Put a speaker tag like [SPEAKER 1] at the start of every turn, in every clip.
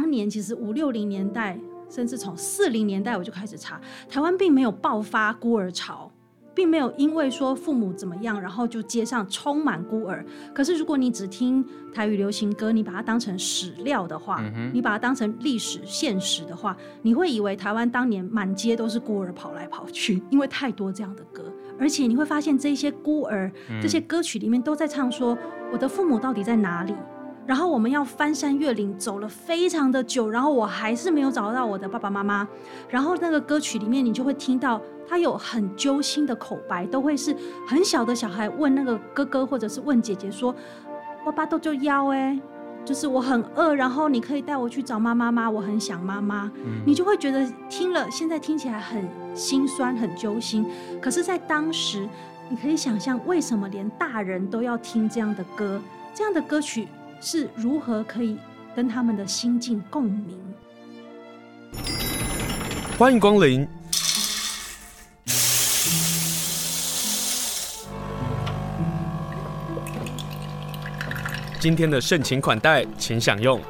[SPEAKER 1] 当年其实五六零年代，甚至从四零年代我就开始查，台湾并没有爆发孤儿潮。并没有因为说父母怎么样，然后就街上充满孤儿。可是如果你只听台语流行歌，你把它当成史料的话，嗯、你把它当成历史现实的话，你会以为台湾当年满街都是孤儿跑来跑去，因为太多这样的歌。而且你会发现这些孤儿、嗯、这些歌曲里面都在唱说我的父母到底在哪里？然后我们要翻山越岭，走了非常的久，然后我还是没有找到我的爸爸妈妈。然后那个歌曲里面，你就会听到他有很揪心的口白，都会是很小的小孩问那个哥哥或者是问姐姐说：“爸爸都就腰哎，就是我很饿，然后你可以带我去找妈妈吗？我很想妈妈。”你就会觉得听了现在听起来很心酸、很揪心。可是，在当时，你可以想象为什么连大人都要听这样的歌，这样的歌曲。是如何可以跟他们的心境共鸣？
[SPEAKER 2] 欢迎光临。今天的盛情款待，请享用。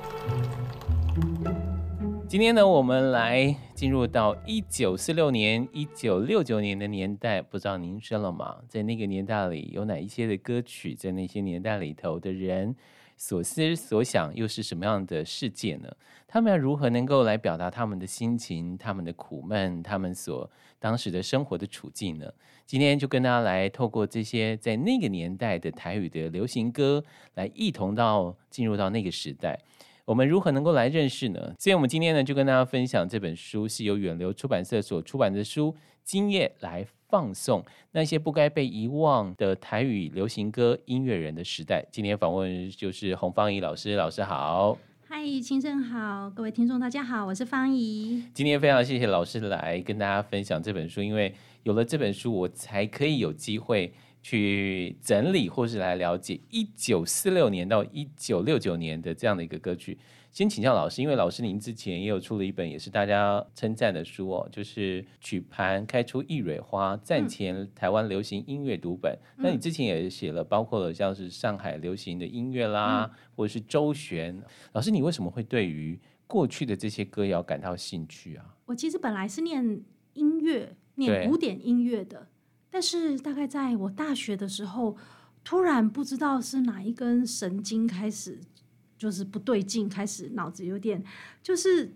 [SPEAKER 3] 今天呢，我们来进入到一九四六年、一九六九年的年代，不知道您生了吗？在那个年代里，有哪一些的歌曲？在那些年代里头的人？所思所想又是什么样的世界呢？他们要如何能够来表达他们的心情、他们的苦闷、他们所当时的生活的处境呢？今天就跟大家来透过这些在那个年代的台语的流行歌，来一同到进入到那个时代，我们如何能够来认识呢？所以，我们今天呢就跟大家分享这本书，是由远流出版社所出版的书《今夜来》。放送那些不该被遗忘的台语流行歌音乐人的时代。今天访问就是洪芳怡老师，老师好。
[SPEAKER 1] 嗨，清盛好，各位听众大家好，我是方怡。
[SPEAKER 3] 今天非常谢谢老师来跟大家分享这本书，因为有了这本书，我才可以有机会去整理或是来了解一九四六年到一九六九年的这样的一个歌曲。先请教老师，因为老师您之前也有出了一本也是大家称赞的书哦，就是曲盘开出一蕊花，战前台湾流行音乐读本。嗯、那你之前也写了，包括了像是上海流行的音乐啦，嗯、或者是周璇。老师，你为什么会对于过去的这些歌谣感到兴趣啊？
[SPEAKER 1] 我其实本来是念音乐，念古典音乐的，但是大概在我大学的时候，突然不知道是哪一根神经开始。就是不对劲，开始脑子有点，就是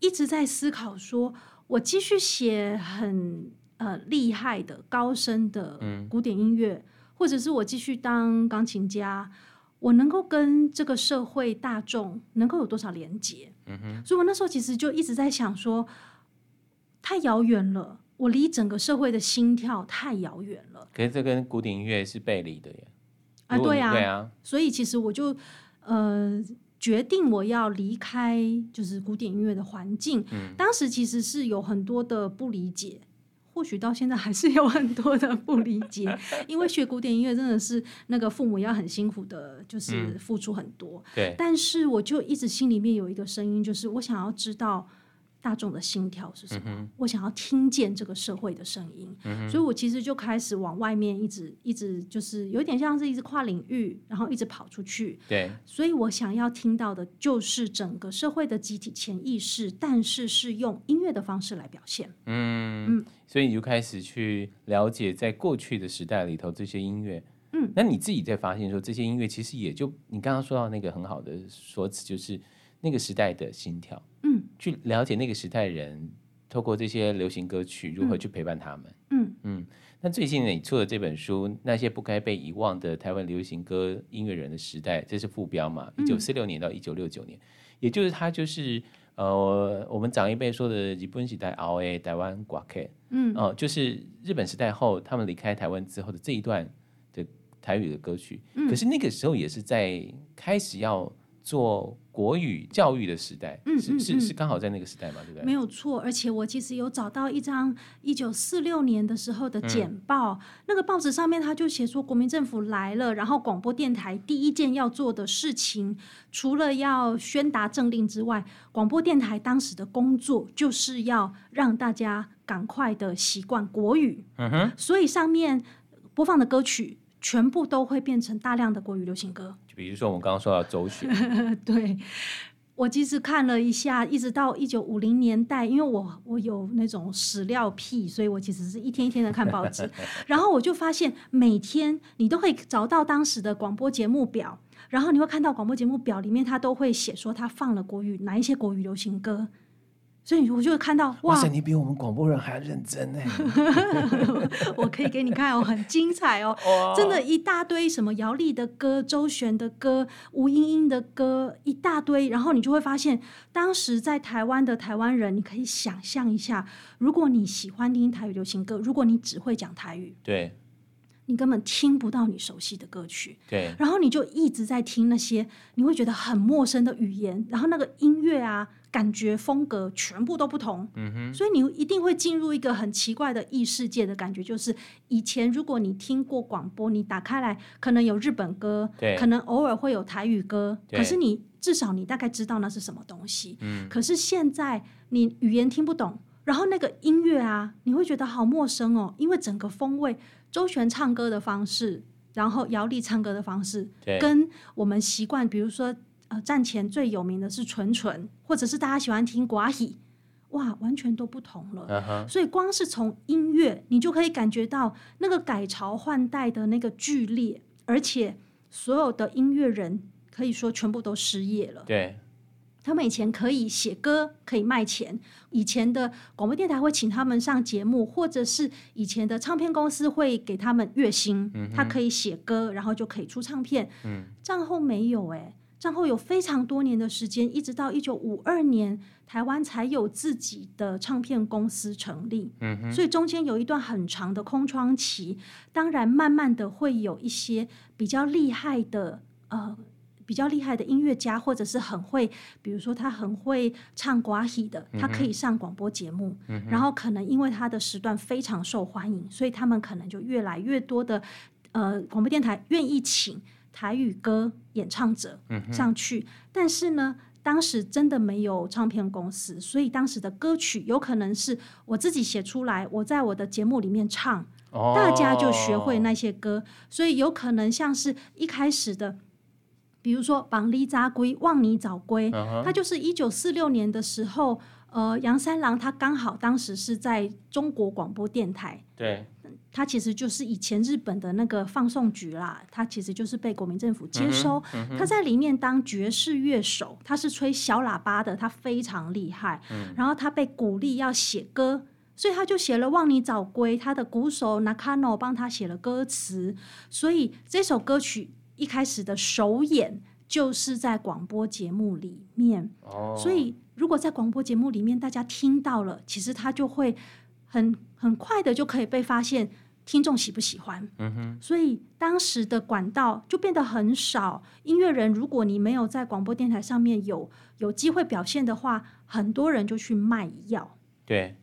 [SPEAKER 1] 一直在思考说，说我继续写很呃厉害的高深的古典音乐，嗯、或者是我继续当钢琴家，我能够跟这个社会大众能够有多少连接？嗯哼，所以我那时候其实就一直在想说，太遥远了，我离整个社会的心跳太遥远了。
[SPEAKER 3] 可是这跟古典音乐是背离的耶。
[SPEAKER 1] 啊，对啊，
[SPEAKER 3] 对啊，
[SPEAKER 1] 所以其实我就。呃，决定我要离开就是古典音乐的环境。嗯，当时其实是有很多的不理解，或许到现在还是有很多的不理解，因为学古典音乐真的是那个父母要很辛苦的，就是付出很多。嗯，对，但是我就一直心里面有一个声音，就是我想要知道。大众的心跳是什么？嗯、我想要听见这个社会的声音，嗯、所以我其实就开始往外面一直一直就是有点像是一直跨领域，然后一直跑出去。
[SPEAKER 3] 对，
[SPEAKER 1] 所以我想要听到的就是整个社会的集体潜意识，但是是用音乐的方式来表现。嗯
[SPEAKER 3] 嗯，所以你就开始去了解在过去的时代里头这些音乐。嗯，那你自己在发现说这些音乐其实也就你刚刚说到那个很好的说辞，就是那个时代的心跳。去了解那个时代人，透过这些流行歌曲如何去陪伴他们。嗯嗯。那最近你出的这本书《那些不该被遗忘的台湾流行歌音乐人的时代》，这是副标嘛？一九四六年到一九六九年，也就是他就是呃，我们长一辈说的日本时代 R A 台湾歌客。嗯哦、呃，就是日本时代后他们离开台湾之后的这一段的台语的歌曲。嗯。可是那个时候也是在开始要。做国语教育的时代，嗯，是是是刚好在那个时代嘛，对不对？
[SPEAKER 1] 没有错，而且我其实有找到一张一九四六年的时候的简报，嗯、那个报纸上面他就写说，国民政府来了，然后广播电台第一件要做的事情，除了要宣达政令之外，广播电台当时的工作就是要让大家赶快的习惯国语，嗯哼，所以上面播放的歌曲全部都会变成大量的国语流行歌。
[SPEAKER 3] 就比如说，我们刚刚说到周璇，
[SPEAKER 1] 对，我其实看了一下，一直到一九五零年代，因为我我有那种史料癖，所以我其实是一天一天的看报纸，然后我就发现每天你都可以找到当时的广播节目表，然后你会看到广播节目表里面，它都会写说它放了国语哪一些国语流行歌。所以我就会看到哇，
[SPEAKER 3] 哇塞，你比我们广播人还要认真呢！
[SPEAKER 1] 我可以给你看哦，很精彩哦，真的，一大堆什么姚丽的歌、周璇的歌、吴莺莺的歌，一大堆。然后你就会发现，当时在台湾的台湾人，你可以想象一下，如果你喜欢听台语流行歌，如果你只会讲台语，
[SPEAKER 3] 对。
[SPEAKER 1] 你根本听不到你熟悉的歌曲，
[SPEAKER 3] 对，
[SPEAKER 1] 然后你就一直在听那些你会觉得很陌生的语言，然后那个音乐啊，感觉风格全部都不同，嗯哼，所以你一定会进入一个很奇怪的异世界的感觉，就是以前如果你听过广播，你打开来可能有日本歌，
[SPEAKER 3] 对，
[SPEAKER 1] 可能偶尔会有台语歌，可是你至少你大概知道那是什么东西，嗯，可是现在你语言听不懂，然后那个音乐啊，你会觉得好陌生哦，因为整个风味。周璇唱歌的方式，然后姚丽唱歌的方式，跟我们习惯，比如说呃，战前最有名的是纯纯，或者是大家喜欢听寡喜，哇，完全都不同了。Uh-huh. 所以光是从音乐，你就可以感觉到那个改朝换代的那个剧烈，而且所有的音乐人可以说全部都失业了。
[SPEAKER 3] 对。
[SPEAKER 1] 他们以前可以写歌，可以卖钱。以前的广播电台会请他们上节目，或者是以前的唱片公司会给他们月薪。嗯、他可以写歌，然后就可以出唱片。嗯、战后没有哎、欸，战后有非常多年的时间，一直到一九五二年，台湾才有自己的唱片公司成立。嗯、所以中间有一段很长的空窗期。当然，慢慢的会有一些比较厉害的呃。比较厉害的音乐家，或者是很会，比如说他很会唱歌戏的，他可以上广播节目，嗯，然后可能因为他的时段非常受欢迎，所以他们可能就越来越多的呃广播电台愿意请台语歌演唱者上去，嗯。但是呢，当时真的没有唱片公司，所以当时的歌曲有可能是我自己写出来，我在我的节目里面唱，哦，大家就学会那些歌，所以有可能像是一开始的。比如说，绑你扎龟，望你早归，他就是一九四六年的时候，呃，杨三郎他刚好当时是在中国广播电台，
[SPEAKER 3] 对，
[SPEAKER 1] 他其实就是以前日本的那个放送局啦，他其实就是被国民政府接收，他在里面当爵士乐手，他是吹小喇叭的，他非常厉害，嗯、然后他被鼓励要写歌，所以他就写了《望你早归》，他的鼓手 Nakano 帮他写了歌词，所以这首歌曲。一开始的首演就是在广播节目里面，oh. 所以如果在广播节目里面大家听到了，其实他就会很很快的就可以被发现听众喜不喜欢。Mm -hmm. 所以当时的管道就变得很少。音乐人，如果你没有在广播电台上面有有机会表现的话，很多人就去卖药。
[SPEAKER 3] 对，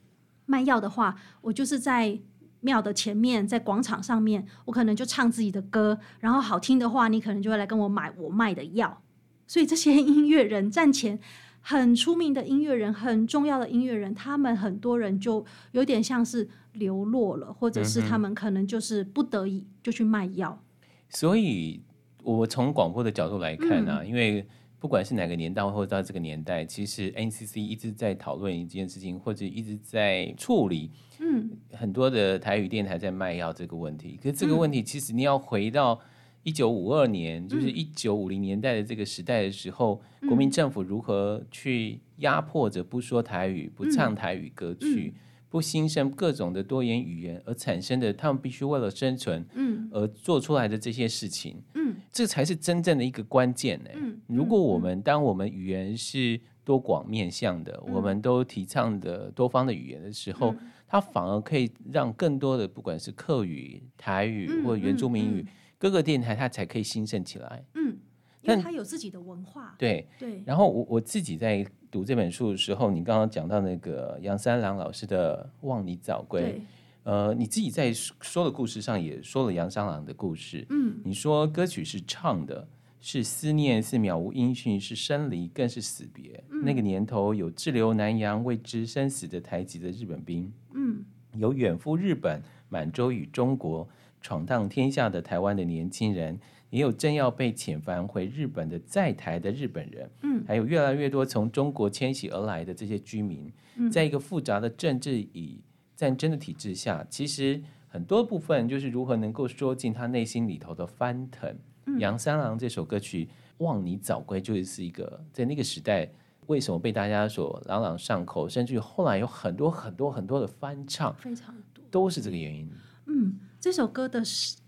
[SPEAKER 1] 卖药的话，我就是在。庙的前面，在广场上面，我可能就唱自己的歌，然后好听的话，你可能就会来跟我买我卖的药。所以这些音乐人，战前很出名的音乐人，很重要的音乐人，他们很多人就有点像是流落了，或者是他们可能就是不得已就去卖药。
[SPEAKER 3] 嗯、所以，我从广播的角度来看呢、啊嗯，因为不管是哪个年代，或者到这个年代，其实 NCC 一直在讨论一件事情，或者一直在处理。嗯，很多的台语电台在卖药这个问题，可是这个问题其实你要回到一九五二年，嗯、就是一九五零年代的这个时代的时候，嗯、国民政府如何去压迫着不说台语、不唱台语歌曲、嗯、不兴盛各种的多元语言而产生的，他们必须为了生存，嗯，而做出来的这些事情，嗯，这才是真正的一个关键呢。嗯，如果我们当我们语言是多广面向的、嗯，我们都提倡的多方的语言的时候。嗯它反而可以让更多的，不管是客语、台语或原住民语、各个电台它才可以兴盛起来。嗯，
[SPEAKER 1] 因为它有自己的文化。
[SPEAKER 3] 对对。然后我我自己在读这本书的时候，你刚刚讲到那个杨三郎老师的《望你早归》，呃，你自己在说的故事上也说了杨三郎的故事。嗯，你说歌曲是唱的。是思念，是渺无音讯，是生离，更是死别。嗯。那个年头，有滞留南洋为知生死的台籍的日本兵，嗯，有远赴日本、满洲与中国闯荡天下的台湾的年轻人。也有正要被遣返回日本的在台的日本人，
[SPEAKER 1] 嗯，
[SPEAKER 3] 还有越来越多从中国迁徙而来的这些居民，
[SPEAKER 1] 嗯，
[SPEAKER 3] 在一个复杂的政治与战争的体制下，其实很多部分就是如何能够说进他内心里头的翻腾。嗯，杨三郎这首歌曲《望你早归》就是一个在那个时代为什么被大家所朗朗上口，甚至于后来有很多很多很多的翻唱，
[SPEAKER 1] 非常多，
[SPEAKER 3] 都是这个原因。
[SPEAKER 1] 嗯，这首歌的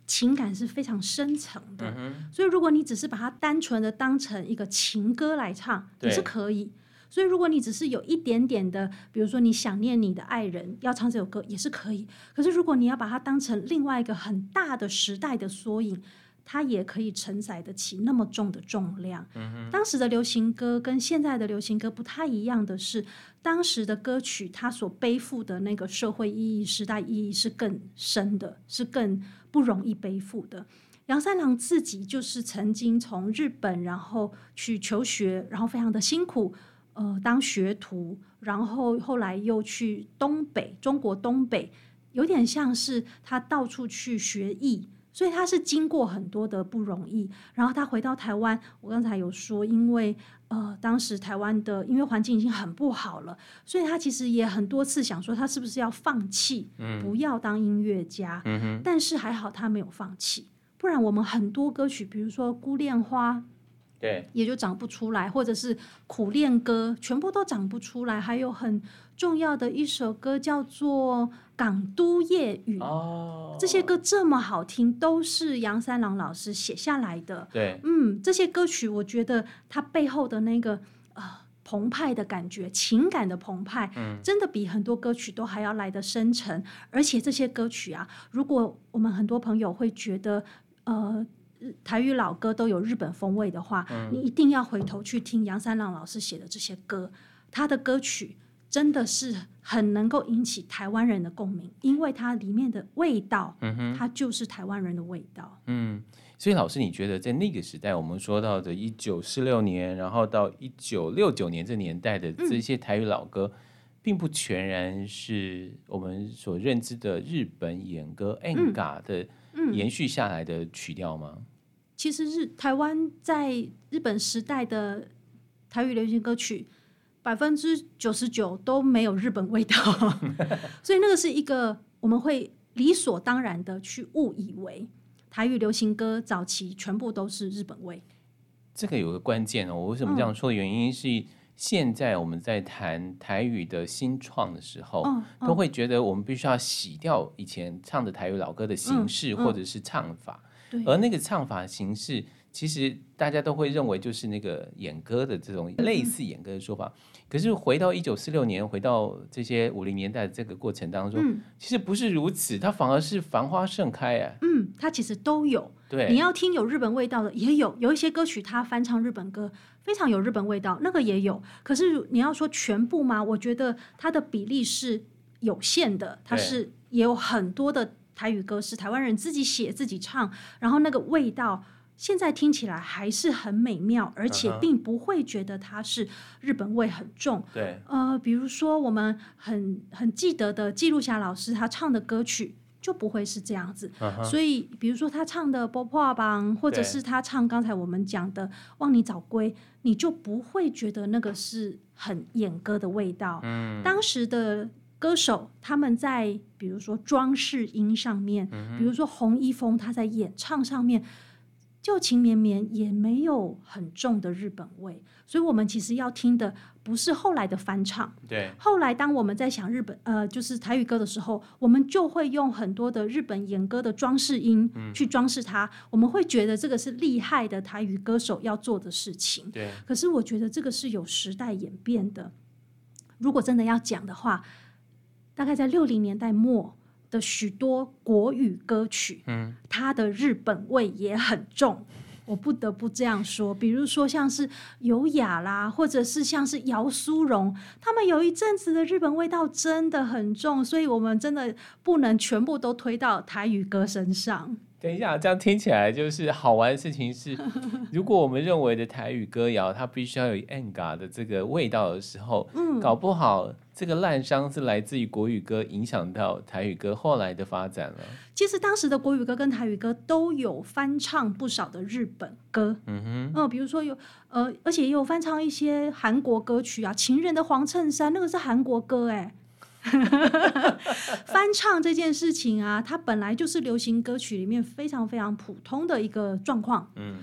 [SPEAKER 1] 情感是非常深层的，
[SPEAKER 3] 嗯，
[SPEAKER 1] 所以如果你只是把它单纯的当成一个情歌来唱，也是可以。所以如果你只是有一点点的，比如说你想念你的爱人，要唱这首歌也是可以。可是如果你要把它当成另外一个很大的时代的缩影，它也可以承载得起那么重的重量。嗯。当时的流行歌跟现在的流行歌不太一样的是，当时的歌曲它所背负的那个社会意义、时代意义是更深的，是更。不容易背负的。杨三郎自己就是曾经从日本，然后去求学，然后非常的辛苦，呃，当学徒，然后后来又去东北，中国东北，有点像是他到处去学艺，所以他是经过很多的不容易。然后他回到台湾，我刚才有说，因为呃，当时台湾的音乐环境已经很不好了，所以他其实也很多次想说，他是不是要放弃，不要当音乐家。嗯。但是还好他没有放弃，不然我们很多歌曲，比如说《孤恋花》，
[SPEAKER 3] 对，
[SPEAKER 1] 也就长不出来，或者是苦恋歌，全部都长不出来。还有很重要的一首歌叫做。港都夜雨，哦，这些歌这么好听，都是杨三郎老师写下来的。
[SPEAKER 3] 对，
[SPEAKER 1] 嗯，这些歌曲，我觉得它背后的那个呃澎湃的感觉，情感的澎湃，嗯，真的比很多歌曲都还要来得深沉。而且这些歌曲啊，如果我们很多朋友会觉得，呃，台语老歌都有日本风味的话，嗯，你一定要回头去听杨三郎老师写的这些歌，他的歌曲。真的是很能够引起台湾人的共鸣，因为它里面的味道，嗯哼，它就是台湾人的味道。
[SPEAKER 3] 嗯，所以老师，你觉得在那个时代，我们说到的一九四六年，然后到一九六九年这年代的这些台语老歌，嗯，并不全然是我们所认知的日本演歌 enga 的延续下来的曲调吗？
[SPEAKER 1] 嗯，其实日台湾在日本时代的台语流行歌曲。百分之九十九都没有日本味道，所以那个是一个我们会理所当然的去误以为台语流行歌早期全部都是日本味。
[SPEAKER 3] 这个有个关键哦，我为什么这样说的原因是，现在我们在谈台语的新创的时候，嗯嗯，都会觉得我们必须要洗掉以前唱的台语老歌的形式或者是唱法，而那个唱法形式。其实大家都会认为就是那个演歌的这种类似演歌的说法，嗯、可是回到一九四六年，回到这些五零年代的这个过程当中，嗯，其实不是如此，它反而是繁花盛开哎。
[SPEAKER 1] 嗯，它其实都有。
[SPEAKER 3] 对，
[SPEAKER 1] 你要听有日本味道的也有，有一些歌曲它翻唱日本歌，非常有日本味道，那个也有。可是你要说全部吗？我觉得它的比例是有限的，它是也有很多的台语歌是台湾人自己写自己唱，然后那个味道。现在听起来还是很美妙，而且并不会觉得它是日本味很重。
[SPEAKER 3] 对，
[SPEAKER 1] 呃，比如说我们很很记得的纪录侠老师他唱的歌曲就不会是这样子。所以，比如说他唱的《波破邦》，或者是他唱刚才我们讲的《望你早归》，你就不会觉得那个是很演歌的味道。嗯，当时的歌手他们在比如说装饰音上面，比如说洪一峰他在演唱上面。旧情绵绵也没有很重的日本味，所以我们其实要听的不是后来的翻唱。
[SPEAKER 3] 对，
[SPEAKER 1] 后来当我们在想日本呃，就是台语歌的时候，我们就会用很多的日本演歌的装饰音去装饰它，嗯。我们会觉得这个是厉害的台语歌手要做的事情。
[SPEAKER 3] 对，
[SPEAKER 1] 可是我觉得这个是有时代演变的。如果真的要讲的话，大概在六零年代末。的许多国语歌曲，嗯，它的日本味也很重，我不得不这样说。比如说像是尤雅啦，或者是像是姚苏荣，他们有一阵子的日本味道真的很重，所以我们真的不能全部都推到台语歌身上。
[SPEAKER 3] 等一下，这样听起来就是好玩的事情是，如果我们认为的台语歌谣它必须要有 enga 的这个味道的时候，嗯，搞不好这个烂伤是来自于国语歌影响到台语歌后来的发展了。
[SPEAKER 1] 其实当时的国语歌跟台语歌都有翻唱不少的日本歌，嗯哼，嗯，比如说有呃，而且也有翻唱一些韩国歌曲啊，《情人的黄衬衫》那个是韩国歌哎。翻唱这件事情啊，它本来就是流行歌曲里面非常非常普通的一个状况。嗯，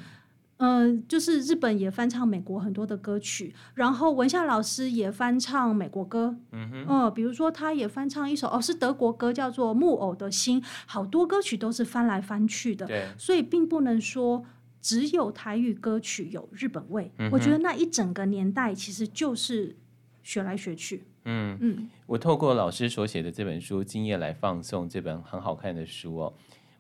[SPEAKER 1] 呃，就是日本也翻唱美国很多的歌曲，然后文夏老师也翻唱美国歌。嗯哼，呃，比如说他也翻唱一首哦，是德国歌，叫做《木偶的心》。好多歌曲都是翻来翻去的，对，所以并不能说只有台语歌曲有日本味。嗯，我觉得那一整个年代其实就是学来学去。嗯
[SPEAKER 3] 嗯，我透过老师所写的这本书《今夜来放送》这本很好看的书哦，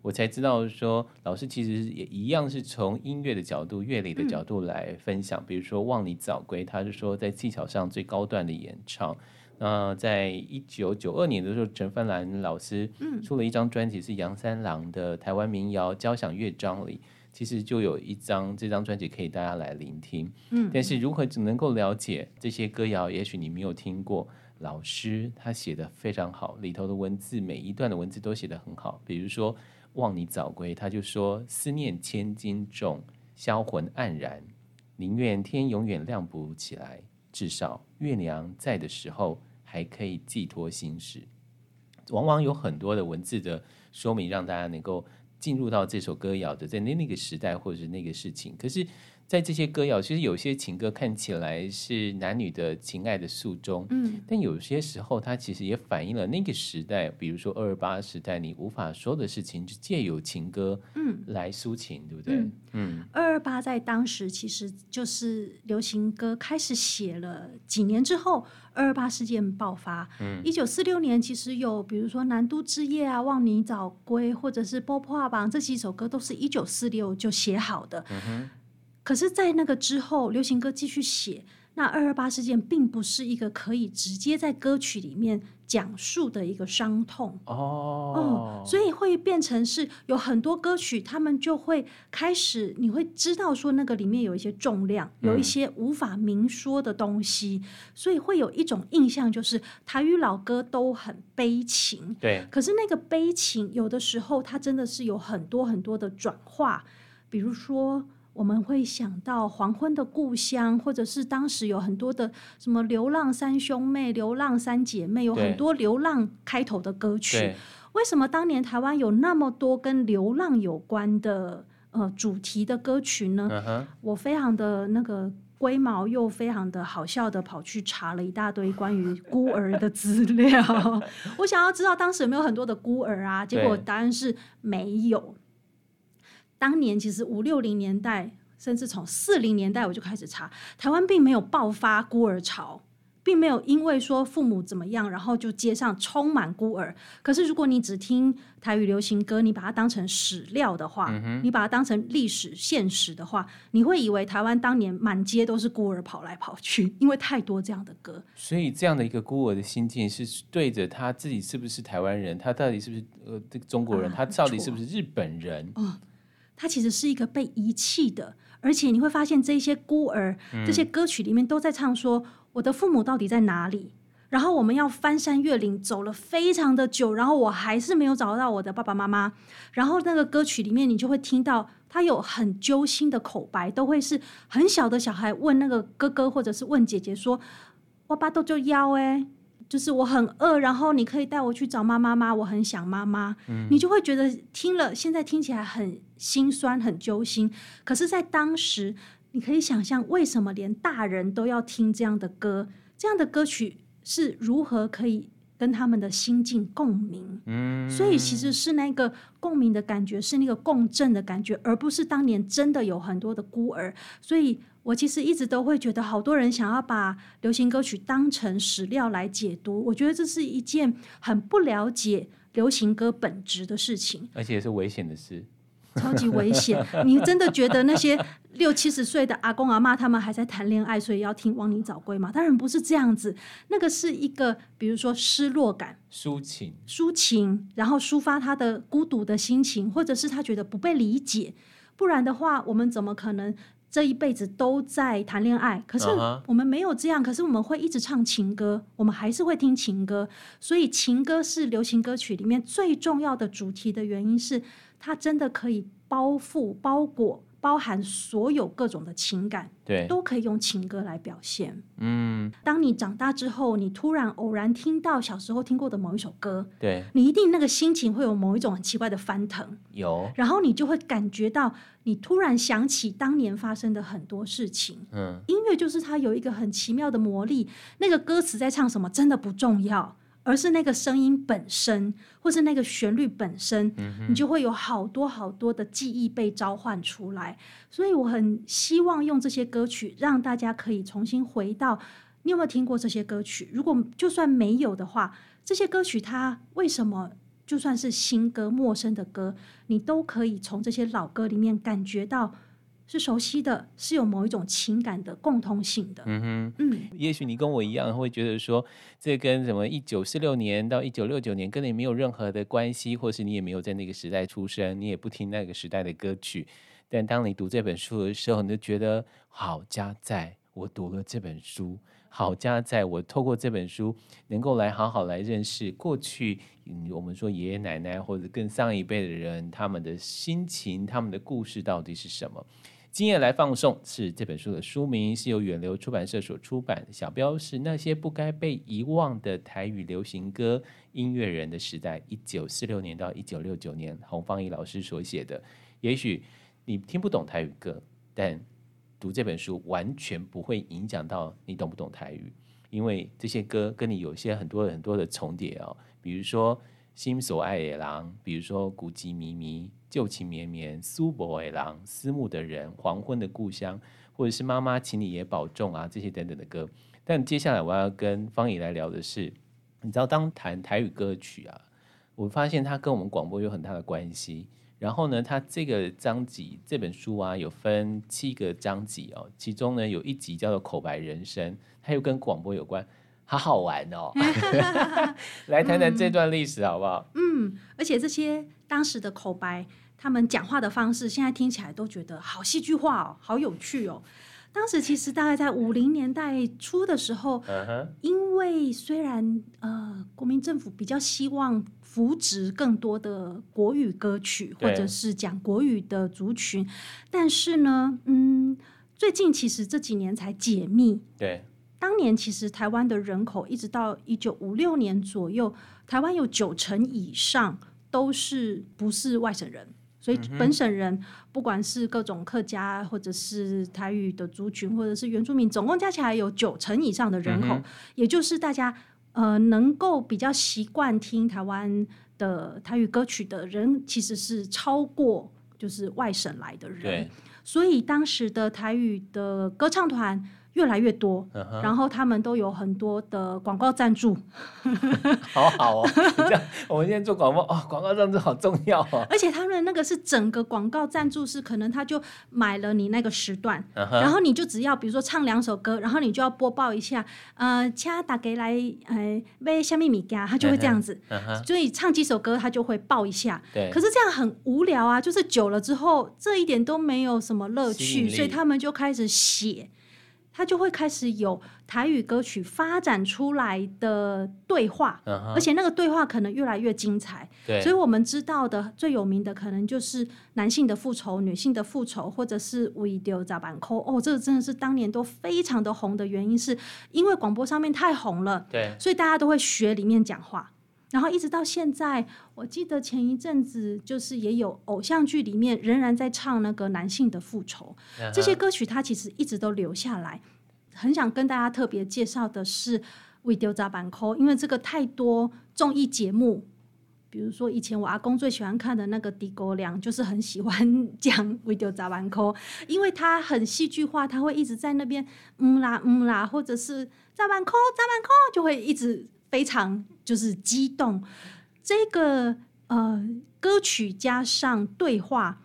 [SPEAKER 3] 我才知道说老师其实也一样是从音乐的角度、乐理的角度来分享。嗯、比如说《望你早归》，他是说在技巧上最高段的演唱。那在一九九二年的时候，陈芬兰老师出了一张专辑，是杨三郎的台湾民谣交响乐章里。其实就有一张这张专辑可以大家来聆听，嗯，但是如何只能够了解这些歌谣，也许你没有听过。老师他写的非常好，里头的文字每一段的文字都写得很好。比如说《望你早归》，他就说：“思念千斤重，销魂黯然，宁愿天永远亮不起来，至少月亮在的时候还可以寄托心事。”往往有很多的文字的说明，让大家能够。进入到这首歌谣的，在那那个时代或者是那个事情，可是，在这些歌谣，其实有些情歌看起来是男女的情爱的诉衷，嗯，但有些时候它其实也反映了那个时代，比如说二二八时代，你无法说的事情，就借由情歌，嗯，来抒情，对不对？嗯，
[SPEAKER 1] 二二八在当时其实就是流行歌开始写了几年之后。二二八事件爆发，嗯一九四六年其实有，比如说《南都之夜》啊，《望你早归》或者是《波破榜》这几首歌，都是一九四六就写好的。嗯哼。可是，在那个之后，流行歌继续写。那二二八事件并不是一个可以直接在歌曲里面讲述的一个伤痛哦，哦，所以会变成是有很多歌曲，他们就会开始，你会知道说那个里面有一些重量，有一些无法明说的东西，嗯、所以会有一种印象，就是台语老歌都很悲情，
[SPEAKER 3] 对。
[SPEAKER 1] 可是那个悲情有的时候它真的是有很多很多的转化，比如说。我们会想到黄昏的故乡，或者是当时有很多的什么流浪三兄妹、流浪三姐妹，有很多流浪开头的歌曲。为什么当年台湾有那么多跟流浪有关的呃主题的歌曲呢？Uh-huh. 我非常的那个龟毛又非常的好笑的跑去查了一大堆关于孤儿的资料，我想要知道当时有没有很多的孤儿啊？结果答案是没有。当年其实五六零年代，甚至从四零年代我就开始查，台湾并没有爆发孤儿潮，并没有因为说父母怎么样，然后就街上充满孤儿。可是如果你只听台语流行歌，你把它当成史料的话，嗯、你把它当成历史现实的话，你会以为台湾当年满街都是孤儿跑来跑去，因为太多这样的歌。
[SPEAKER 3] 所以这样的一个孤儿的心境是对着他自己是不是台湾人，他到底是不是呃这个中国人，啊、他到底是不是日本人？嗯
[SPEAKER 1] 它其实是一个被遗弃的，而且你会发现这些孤儿，嗯、这些歌曲里面都在唱说我的父母到底在哪里？然后我们要翻山越岭，走了非常的久，然后我还是没有找到我的爸爸妈妈。然后那个歌曲里面，你就会听到他有很揪心的口白，都会是很小的小孩问那个哥哥或者是问姐姐说：“我爸都就腰哎。”就是我很饿，然后你可以带我去找妈妈吗？我很想妈妈。嗯，你就会觉得听了，现在听起来很心酸、很揪心。可是，在当时，你可以想象，为什么连大人都要听这样的歌？这样的歌曲是如何可以跟他们的心境共鸣？嗯，所以其实是那个共鸣的感觉，是那个共振的感觉，而不是当年真的有很多的孤儿。所以。我其实一直都会觉得，好多人想要把流行歌曲当成史料来解读，我觉得这是一件很不了解流行歌本质的事情，
[SPEAKER 3] 而且也是危险的事。
[SPEAKER 1] 超级危险。你真的觉得那些六七十岁的阿公阿妈他们还在谈恋爱，所以要听《望你早归》吗？当然不是这样子。那个是一个，比如说失落感、
[SPEAKER 3] 抒情、
[SPEAKER 1] 抒情，然后抒发他的孤独的心情，或者是他觉得不被理解。不然的话，我们怎么可能？这一辈子都在谈恋爱，可是我们没有这样。可是我们会一直唱情歌，我们还是会听情歌。所以情歌是流行歌曲里面最重要的主题的原因是，它真的可以包覆、包裹。包含所有各种的情感，
[SPEAKER 3] 对，
[SPEAKER 1] 都可以用情歌来表现。
[SPEAKER 3] 嗯，
[SPEAKER 1] 当你长大之后，你突然偶然听到小时候听过的某一首歌，
[SPEAKER 3] 对，
[SPEAKER 1] 你一定那个心情会有某一种很奇怪的翻腾，
[SPEAKER 3] 有，
[SPEAKER 1] 然后你就会感觉到，你突然想起当年发生的很多事情。
[SPEAKER 3] 嗯，
[SPEAKER 1] 音乐就是它有一个很奇妙的魔力，那个歌词在唱什么真的不重要。而是那个声音本身，或是那个旋律本身，嗯，你就会有好多好多的记忆被召唤出来。所以我很希望用这些歌曲，让大家可以重新回到。你有没有听过这些歌曲？如果就算没有的话，这些歌曲它为什么就算是新歌、陌生的歌，你都可以从这些老歌里面感觉到。是熟悉的，是有某一种情感的共通性的。
[SPEAKER 3] 嗯哼，
[SPEAKER 1] 嗯，
[SPEAKER 3] 也许你跟我一样会觉得说，这跟什么一九四六年到一九六九年跟你没有任何的关系，或是你也没有在那个时代出生，你也不听那个时代的歌曲。但当你读这本书的时候，你就觉得好家在我读了这本书，好家在我透过这本书能够来好好来认识过去。嗯，我们说爷爷奶奶或者更上一辈的人，他们的心情，他们的故事到底是什么？今夜来放送是这本书的书名，是由远流出版社所出版，小标是那些不该被遗忘的台语流行歌音乐人的时代，一九四六年到一九六九年，洪芳宜老师所写的。也许你听不懂台语歌，但读这本书完全不会影响到你懂不懂台语，因为这些歌跟你有些很多很多的重叠哦，比如说。心所爱的人，比如说古籍靡靡、旧情绵绵、苏博的人、思慕的人、黄昏的故乡，或者是妈妈，请你也保重啊，这些等等的歌。但接下来我要跟芳宜来聊的是，你知道，当谈台语歌曲啊，我发现它跟我们广播有很大的关系。然后呢，它这个章集这本书啊，有分七个章集哦，其中呢有一集叫做口白人生，它又跟广播有关。好好玩哦！来谈谈这段历史好不好？
[SPEAKER 1] 嗯，而且这些当时的口白，他们讲话的方式，现在听起来都觉得好戏剧化哦，好有趣哦。当时其实大概在五零年代初的时候，uh-huh. 因为虽然呃国民政府比较希望扶植更多的国语歌曲，或者是讲国语的族群，但是呢，嗯，最近其实这几年才解密。
[SPEAKER 3] 对。
[SPEAKER 1] 当年其实台湾的人口一直到一九五六年左右，台湾有九成以上都是不是外省人，所以本省人不管是各种客家或者是台语的族群，或者是原住民，总共加起来有九成以上的人口，嗯、也就是大家呃能够比较习惯听台湾的台语歌曲的人，其实是超过就是外省来的人，所以当时的台语的歌唱团。越来越多，uh-huh. 然后他们都有很多的广告赞助，
[SPEAKER 3] 好好哦。这样，我们现在做广告哦，广告赞助好重要哦。
[SPEAKER 1] 而且他们那个是整个广告赞助，是可能他就买了你那个时段，uh-huh. 然后你就只要比如说唱两首歌，然后你就要播报一下，呃，掐打给来，呃，喂虾米米家，他就会这样子。Uh-huh. 所以唱几首歌，他就会报一下。对。可是这样很无聊啊，就是久了之后，这一点都没有什么乐趣，所以他们就开始写。他就会开始有台语歌曲发展出来的对话，uh-huh. 而且那个对话可能越来越精彩。对，所以我们知道的最有名的可能就是男性的复仇、女性的复仇，或者是为着十万块。哦，这个真的是当年都非常的红的原因，是因为广播上面太红了。对，所以大家都会学里面讲话。然后一直到现在，我记得前一阵子就是也有偶像剧里面仍然在唱那个男性的复仇，uh-huh. 这些歌曲它其实一直都留下来。很想跟大家特别介绍的是《为着十万块》，因为这个太多综艺节目，比如说以前我阿公最喜欢看的那个《猪哥俩》，就是很喜欢讲《为着十万块》，因为他很戏剧化，他会一直在那边嗯啦嗯啦，或者是十万块十万块，就会一直非常。就是激动，这个呃歌曲加上
[SPEAKER 3] 对话，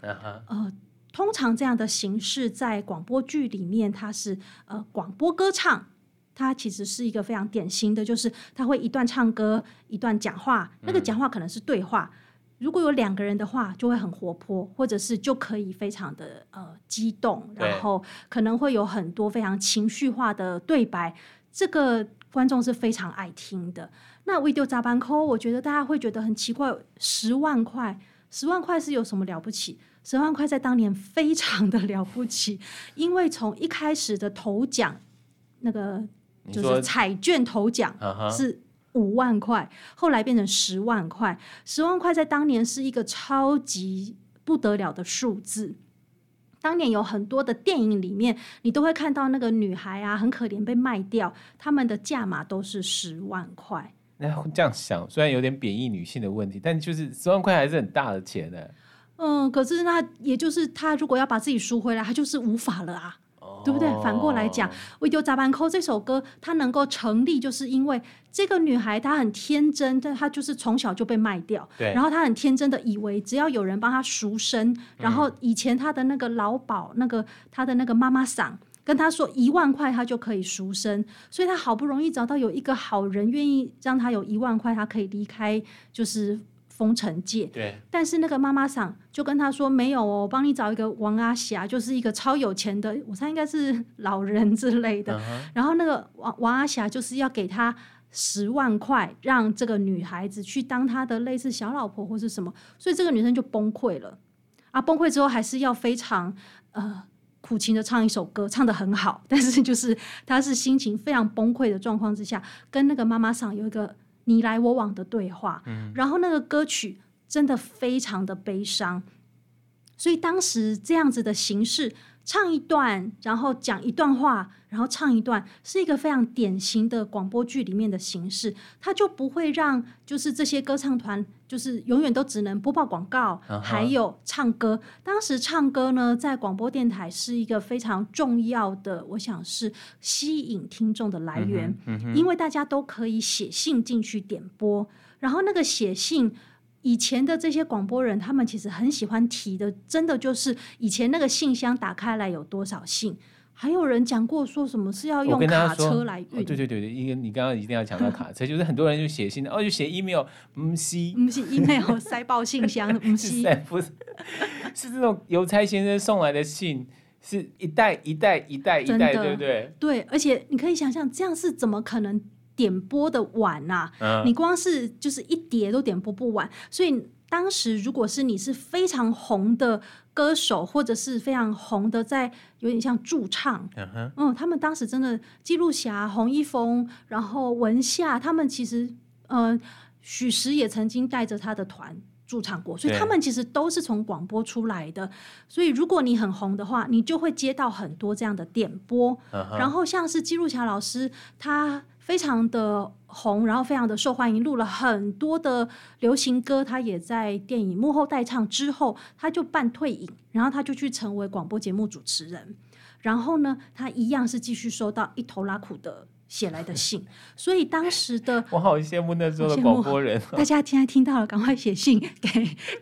[SPEAKER 1] 呃，通常这样的形式在广播剧里面，它是呃广播歌唱，它其实是一个非常典型的，就是它会一段唱歌，一段讲话，那个讲话可能是对话。嗯如果有两个人的话，就会很活泼，或者是就可以非常的呃激动，然后可能会有很多非常情绪化的对白，这个观众是非常爱听的。那为着十万块，我觉得大家会觉得很奇怪，十万块，十万块是有什么了不起？十万块在当年非常的了不起，因为从一开始的头奖，那个就是彩券头奖是。五万块，后来变成十万块。十万块在当年是一个超级不得了的数字。当年有很多的电影里面，你都会看到那个女孩啊，很可怜被卖掉，他们的价码都是十万块。
[SPEAKER 3] 那这样想，虽然有点贬义女性的问题，但就是十万块还是很大的钱呢。
[SPEAKER 1] 嗯，可是那也就是他如果要把自己赎回来，他就是无法了啊。对不对？反过来讲，《为着十万块》这首歌它能够成立，就是因为这个女孩她很天真，但她就是从小就被卖掉。
[SPEAKER 3] 对。
[SPEAKER 1] 然后她很天真的以为，只要有人帮她赎身，然后以前她的那个老鸨，那个她的那个妈妈桑跟她说一万块，她就可以赎身。所以她好不容易找到有一个好人愿意让她有一万块，她可以离开，就是。封尘界，
[SPEAKER 3] 对，
[SPEAKER 1] 但是那个妈妈桑就跟他说没有哦，我帮你找一个王阿霞，就是一个超有钱的，我猜应该是老人之类的。Uh-huh. 然后那个王王阿霞就是要给他十万块，让这个女孩子去当他的类似小老婆或是什么，所以这个女生就崩溃了。啊，崩溃之后还是要非常呃苦情的唱一首歌，唱得很好，但是就是她是心情非常崩溃的状况之下，跟那个妈妈桑有一个。你来我往的对话，嗯，然后那个歌曲真的非常的悲伤，所以当时这样子的形式，唱一段，然后讲一段话，然后唱一段，是一个非常典型的广播剧里面的形式，它就不会让就是这些歌唱团就是永远都只能播报广告，uh-huh. 还有唱歌。当时唱歌呢，在广播电台是一个非常重要的，我想是吸引听众的来源，uh-huh. Uh-huh. 因为大家都可以写信进去点播，然后那个写信。以前的这些广播人，他们其实很喜欢提的，真的就是以前那个信箱打开来有多少信。还有人讲过说什么是要用卡车来运。哦，对
[SPEAKER 3] 对对对，因为你刚刚一定要讲到卡车，就是很多人就写信，哦，就写 email，不是
[SPEAKER 1] 不是 email 塞爆信箱，嗯是
[SPEAKER 3] 不是是这种邮差先生送来的信，是一袋一袋一袋一袋，对不对？
[SPEAKER 1] 对，而且你可以想象，这样是怎么可能？点播的晚呐、啊嗯，你光是就是一碟都点播不完。所以当时如果是你是非常红的歌手，或者是非常红的，在有点像驻唱，嗯，嗯，他们当时真的记录侠、洪一峰，然后文夏，他们其实，呃，许时也曾经带着他的团驻唱过，所以他们其实都是从广播出来的。所以如果你很红的话，你就会接到很多这样的点播。嗯、然后像是记录霞老师，他。非常的红，然后非常的受欢迎，录了很多的流行歌。他也在电影幕后代唱之后，他就办退隐，然后他就去成为广播节目主持人。然后呢，他一样是继续收到一头拉苦的写来的信。所以当时的
[SPEAKER 3] 我好羡慕那时候的广播人，
[SPEAKER 1] 大家现在听到了，赶快写信 给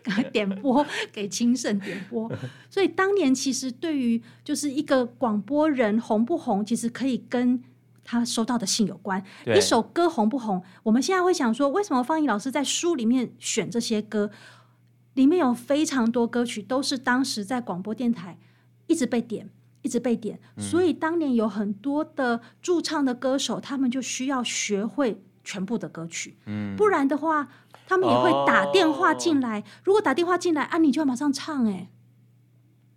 [SPEAKER 1] 赶快点播给清盛点播。所以当年其实对于就是一个广播人红不红，其实可以跟。他收到的信有关，一首歌红不红？我们现在会想说，为什么方怡老师在书里面选这些歌？里面有非常多歌曲都是当时在广播电台一直被点，一直被点。嗯。所以当年有很多的驻唱的歌手，他们就需要学会全部的歌曲。嗯，不然的话，他们也会打电话进来。哦。如果打电话进来，啊，你就要马上唱，欸，诶，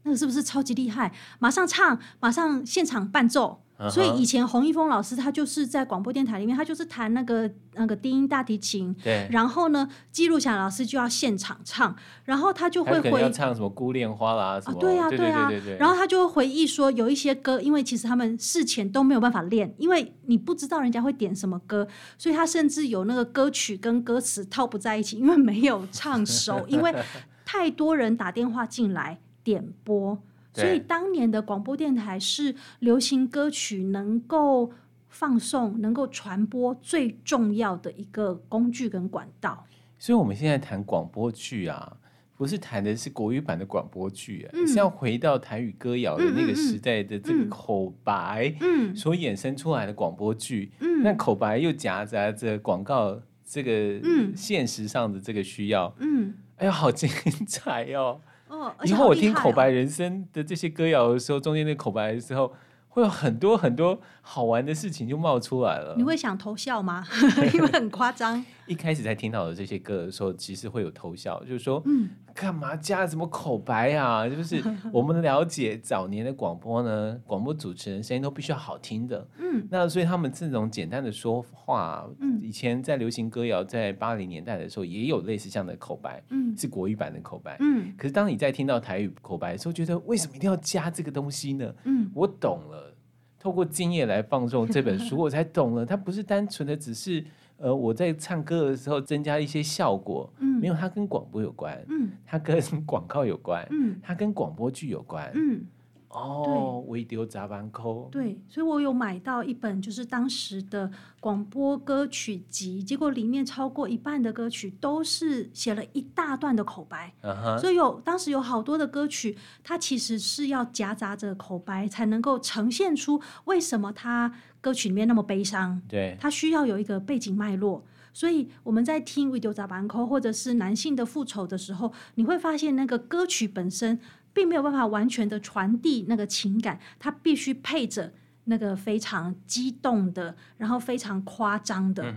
[SPEAKER 1] 那个是不是超级厉害？马上唱，马上现场伴奏。所以以前洪一峰老师他就是在广播电台里面，他就是弹那个那个低音大提琴，
[SPEAKER 3] 对。
[SPEAKER 1] 然后呢，记录侠老师就要现场唱，然后他就会回
[SPEAKER 3] 唱什么《孤恋花》啦什么。
[SPEAKER 1] 啊，对呀，对呀，对对。然后他就会回忆说，有一些歌，因为其实他们事前都没有办法练，因为你不知道人家会点什么歌，所以他甚至有那个歌曲跟歌词套不在一起，因为没有唱熟，因为太多人打电话进来点播。所以当年的广播电台是流行歌曲能够放送、能够传播最重要的一个工具跟管道。
[SPEAKER 3] 所以我们现在谈广播剧啊，不是谈的是国语版的广播剧啊，
[SPEAKER 1] 嗯
[SPEAKER 3] 是要回到台语歌谣的那个时代的这个口白，
[SPEAKER 1] 嗯
[SPEAKER 3] 所衍生出来的广播剧。
[SPEAKER 1] 嗯，
[SPEAKER 3] 那口白又夹杂着广告，这个
[SPEAKER 1] 嗯
[SPEAKER 3] 现实上的这个需要，
[SPEAKER 1] 嗯
[SPEAKER 3] 哎呀，好精彩哦！
[SPEAKER 1] 哦，
[SPEAKER 3] 以后我
[SPEAKER 1] 听
[SPEAKER 3] 口白人生的这些歌谣的时候，中间那口白的时候，会有很多很多好玩的事情就冒出来了。
[SPEAKER 1] 你会想偷笑吗？因为很夸张。
[SPEAKER 3] 一开始在听到的这些歌的时候，其实会有偷笑，就是说，
[SPEAKER 1] 嗯，
[SPEAKER 3] 干嘛加什么口白啊？就是我们了解早年的广播呢，广播主持人声音都必须要好听的。
[SPEAKER 1] 嗯，
[SPEAKER 3] 那所以他们这种简单的说话，
[SPEAKER 1] 嗯
[SPEAKER 3] 以前在流行歌谣在八零年代的时候，也有类似这样的口白，
[SPEAKER 1] 嗯
[SPEAKER 3] 是国语版的口白。
[SPEAKER 1] 嗯
[SPEAKER 3] 可是当你在听到台语口白的时候，觉得为什么一定要加这个东西呢？
[SPEAKER 1] 嗯
[SPEAKER 3] 我懂了，透过今夜来放纵这本书，我才懂了，它不是单纯的只是呃我在唱歌的时候增加一些效果，
[SPEAKER 1] 嗯。
[SPEAKER 3] 没有，它跟广播有关，
[SPEAKER 1] 嗯。
[SPEAKER 3] 它跟广告有关，
[SPEAKER 1] 嗯。
[SPEAKER 3] 它跟广播剧有关。
[SPEAKER 1] 嗯，
[SPEAKER 3] 哦，微丢砸板扣，
[SPEAKER 1] 对，所以我有买到一本就是当时的广播歌曲集，结果里面超过一半的歌曲都是写了一大段的口白。所以有当时有好多的歌曲，它其实是要夹杂着口白，才能够呈现出为什么它歌曲里面那么悲伤。
[SPEAKER 3] 对，
[SPEAKER 1] 它需要有一个背景脉络。所以我们在听《We Do 杂板扣》或者是男性的复仇的时候，你会发现那个歌曲本身并没有办法完全的传递那个情感，它必须配着那个非常激动的，然后非常夸张的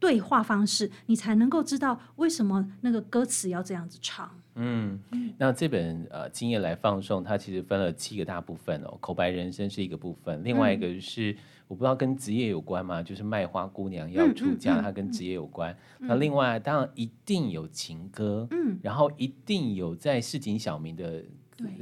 [SPEAKER 1] 对话方式，你才能够知道为什么那个歌词要这样子唱。
[SPEAKER 3] 嗯，那这本呃《今夜来放送》，它其实分了七个大部分哦，口白人生是一个部分，另外一个是、我不知道跟职业有关吗？就是卖花姑娘要出嫁，
[SPEAKER 1] 嗯嗯嗯
[SPEAKER 3] 它跟职业有关。那另外当然一定有情歌，
[SPEAKER 1] 嗯，
[SPEAKER 3] 然后一定有在市井小民的
[SPEAKER 1] 对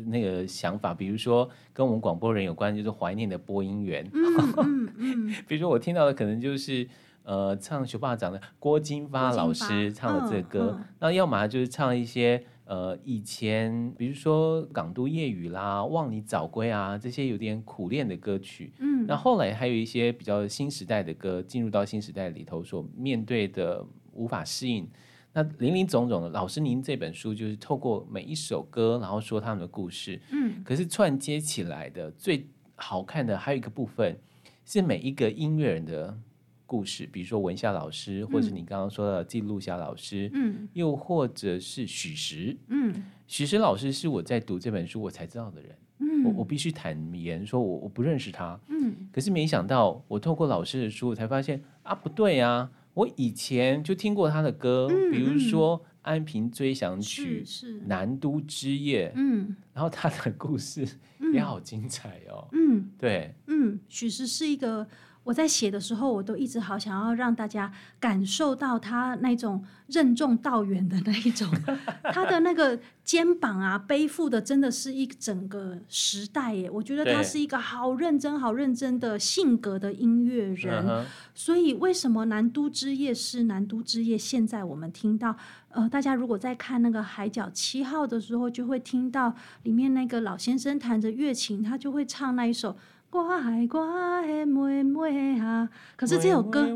[SPEAKER 3] 那个想法，比如说跟我们广播人有关，就是怀念的播音员。
[SPEAKER 1] 嗯嗯嗯，
[SPEAKER 3] 比如说我听到的可能就是呃唱《学霸掌》的郭金发老师唱的这个歌，
[SPEAKER 1] 嗯嗯
[SPEAKER 3] 那要么就是唱一些呃以前比如说港都夜雨啦、望你早归啊这些有点苦恋的歌曲。
[SPEAKER 1] 嗯，
[SPEAKER 3] 那后来还有一些比较新时代的歌，进入到新时代里头所面对的无法适应。那林林总总的，老师您这本书就是透过每一首歌，然后说他们的故事。
[SPEAKER 1] 嗯
[SPEAKER 3] 可是串接起来的最好看的还有一个部分，是每一个音乐人的故事，比如说文夏老师，或者你刚刚说的记录夏老师，
[SPEAKER 1] 嗯
[SPEAKER 3] 又或者是许石。
[SPEAKER 1] 嗯
[SPEAKER 3] 许石老师是我在读这本书我才知道的人，
[SPEAKER 1] 嗯，
[SPEAKER 3] 我我必须坦言说我我不认识他。
[SPEAKER 1] 嗯
[SPEAKER 3] 可是没想到，我透过老师的书，我才发现啊，不对啊！我以前就听过他的歌，
[SPEAKER 1] 嗯
[SPEAKER 3] 比如说《安平追想曲南都之夜》，
[SPEAKER 1] 嗯。
[SPEAKER 3] 然后他的故事也好精彩哦。
[SPEAKER 1] 嗯。
[SPEAKER 3] 对，
[SPEAKER 1] 嗯，许是是一个。我在写的时候，我都一直好想要让大家感受到他那种任重道远的那一种，他的那个肩膀啊，背负的真的是一整个时代耶。我觉得他是一个好认真、好认真的性格的音乐人。
[SPEAKER 3] 嗯
[SPEAKER 1] 所以，为什么《南都之夜》是《南都之夜》？现在我们听到，呃，大家如果在看那个《海角七号》的时候，就会听到里面那个老先生弹着乐琴，他就会唱那一首。我爱我的妹妹啊！可是这首歌，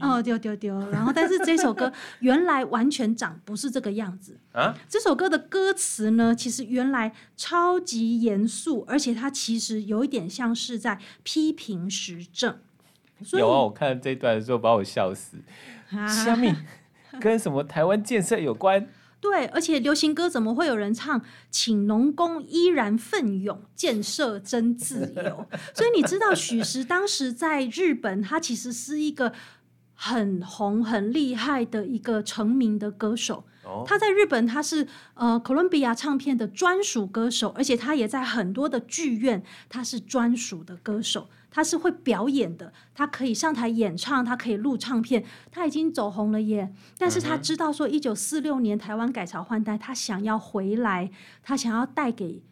[SPEAKER 1] 哦，丢丢丢。然后，但是这首歌原来完全长不是这个样子。
[SPEAKER 3] 啊，
[SPEAKER 1] 这首歌的歌词呢，其实原来超级严肃，而且它其实有一点像是在批评时政。
[SPEAKER 3] 有啊！我看这段的时候把我笑死。下面跟什么台湾建设有关？
[SPEAKER 1] 对，而且流行歌怎么会有人唱“请农工依然奋勇，建设真自由”？所以你知道许石当时在日本，他其实是一个很红、很厉害的一个成名的歌手。
[SPEAKER 3] 哦，
[SPEAKER 1] 他在日本，他是呃哥伦比亚唱片的专属歌手，而且他也在很多的剧院，他是专属的歌手，他是会表演的，他可以上台演唱，他可以录唱片，他已经走红了耶。但是他知道说，一九四六年台湾改朝换代，他想要回来，他想要带给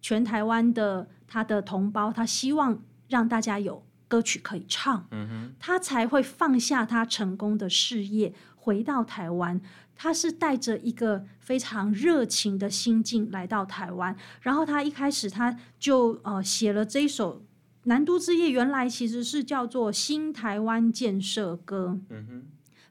[SPEAKER 1] 全台湾的他的同胞，他希望让大家有歌曲可以唱，他才会放下他成功的事业，回到台湾。他是带着一个非常热情的心境来到台湾，然后他一开始他就呃写了这一首《南都之夜》，原来其实是叫做《新台湾建设歌》。
[SPEAKER 3] 嗯哼，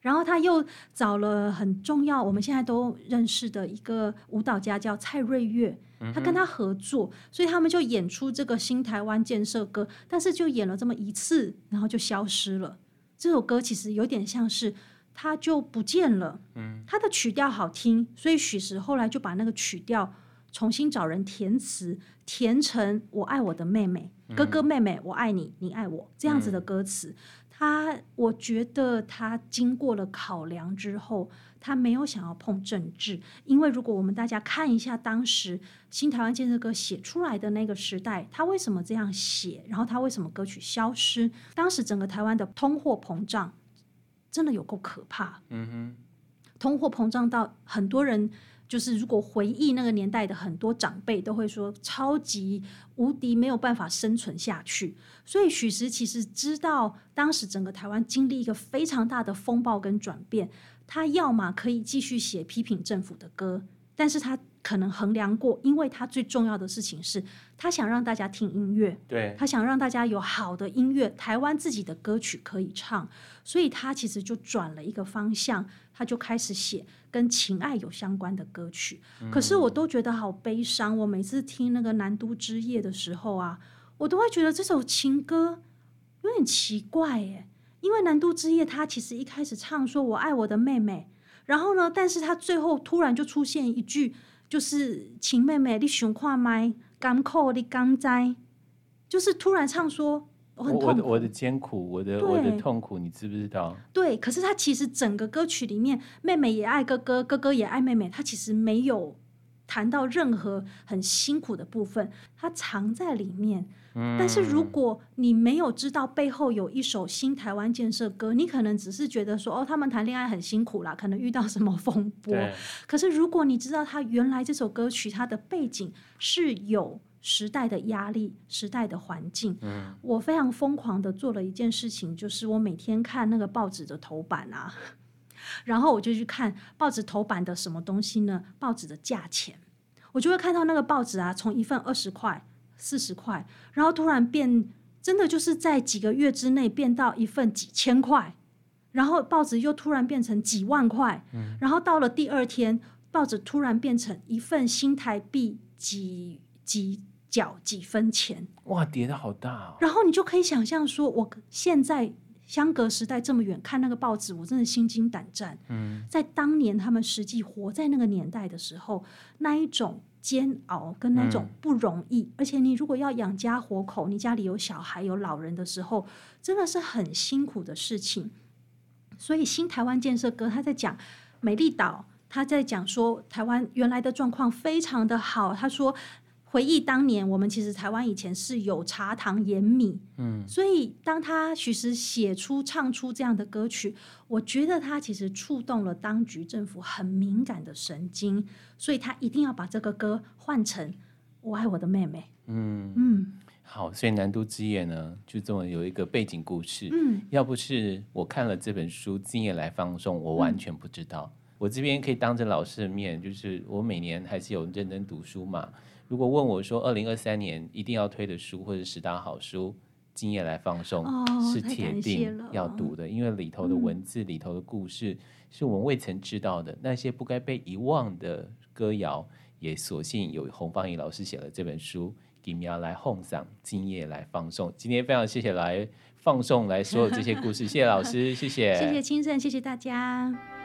[SPEAKER 1] 然后他又找了很重要，我们现在都认识的一个舞蹈家叫蔡瑞月，他跟他合作，所以他们就演出这个新台湾建设歌，但是就演了这么一次，然后就消失了。这首歌其实有点像是他就不见了，嗯，他的曲调好听，所以许石后来就把那个曲调重新找人填词，填成“我爱我的妹妹，哥哥妹妹，我爱你，你爱我”这样子的歌词。他，我觉得他经过了考量之后，他没有想要碰政治，因为如果我们大家看一下当时新台湾建设歌写出来的那个时代，他为什么这样写，然后他为什么歌曲消失？当时整个台湾的通货膨胀真的有够可怕，嗯哼，通货膨胀到很多人。就是如果回忆那个年代的很多长辈都会说，超级无敌没有办法生存下去。所以许石其实知道当时整个台湾经历一个非常大的风暴跟转变，他要么可以继续写批评政府的歌，但是他可能衡量过，因为他最重要的事情是他想让大家听音乐，
[SPEAKER 3] 对，
[SPEAKER 1] 他想让大家有好的音乐，台湾自己的歌曲可以唱，所以他其实就转了一个方向，他就开始写跟情爱有相关的歌曲。嗯、可是我都觉得好悲伤，我每次听那个《南都之夜》的时候啊，我都会觉得这首情歌有点奇怪耶，因为《南都之夜》他其实一开始唱说我爱我的妹妹，然后呢，但是他最后突然就出现一句。就是亲妹妹，你想看麦，甘苦你甘知，就是突然唱说我很痛苦，
[SPEAKER 3] 我的我的艰苦，我的我的痛苦，你知不知道？
[SPEAKER 1] 对，可是他其实整个歌曲里面，妹妹也爱哥哥，哥哥也爱妹妹，他其实没有谈到任何很辛苦的部分，他藏在里面。但是如果你没有知道背后有一首新台湾建设歌，你可能只是觉得说哦，他们谈恋爱很辛苦啦，可能遇到什么风波。可是如果你知道他原来这首歌曲它的背景是有时代的压力、时代的环境。嗯，我非常疯狂的做了一件事情，就是我每天看那个报纸的头版啊，然后我就去看报纸头版的什么东西呢？报纸的价钱，我就会看到那个报纸啊，从一份二十块。四十块，然后突然变，真的就是在几个月之内变到一份几千块，然后报纸又突然变成几万块，嗯，然后到了第二天，报纸突然变成一份新台币几几角几分钱，
[SPEAKER 3] 哇，跌的好大哦！
[SPEAKER 1] 然后你就可以想象说，我现在相隔时代这么远，看那个报纸，我真的心惊胆战。嗯，在当年他们实际活在那个年代的时候，那一种。煎熬跟那种不容易，嗯，而且你如果要养家活口，你家里有小孩有老人的时候，真的是很辛苦的事情。所以新台湾建设哥他在讲美丽岛，他在讲说台湾原来的状况非常的好，他说。回忆当年，我们其实台湾以前是有茶糖盐米，嗯，所以当他其实写出唱出这样的歌曲，我觉得他其实触动了当局政府很敏感的神经，所以他一定要把这个歌换成《我爱我的妹妹》。嗯
[SPEAKER 3] 嗯，好，所以《南都之夜》呢，就这么有一个背景故事。嗯，要不是我看了这本书《今夜来放送》，我完全不知道。嗯，我这边可以当着老师的面，就是我每年还是有认真读书嘛。如果问我说，二零二三年一定要推的书或者十大好书，今夜来放送、哦、是铁定要读的，因为里头的文字、嗯、里头的故事是我们未曾知道的，那些不该被遗忘的歌谣，也所幸有洪芳怡老师写了这本书，今夜来奉上，今夜来放送。今天非常谢谢来放送来所有这些故事，谢谢老师，谢谢，
[SPEAKER 1] 谢谢清盛，谢谢大家。